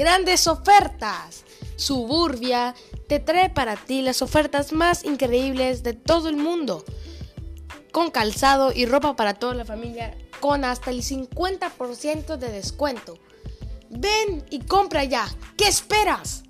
grandes ofertas. Suburbia te trae para ti las ofertas más increíbles de todo el mundo. Con calzado y ropa para toda la familia con hasta el 50% de descuento. Ven y compra ya. ¿Qué esperas?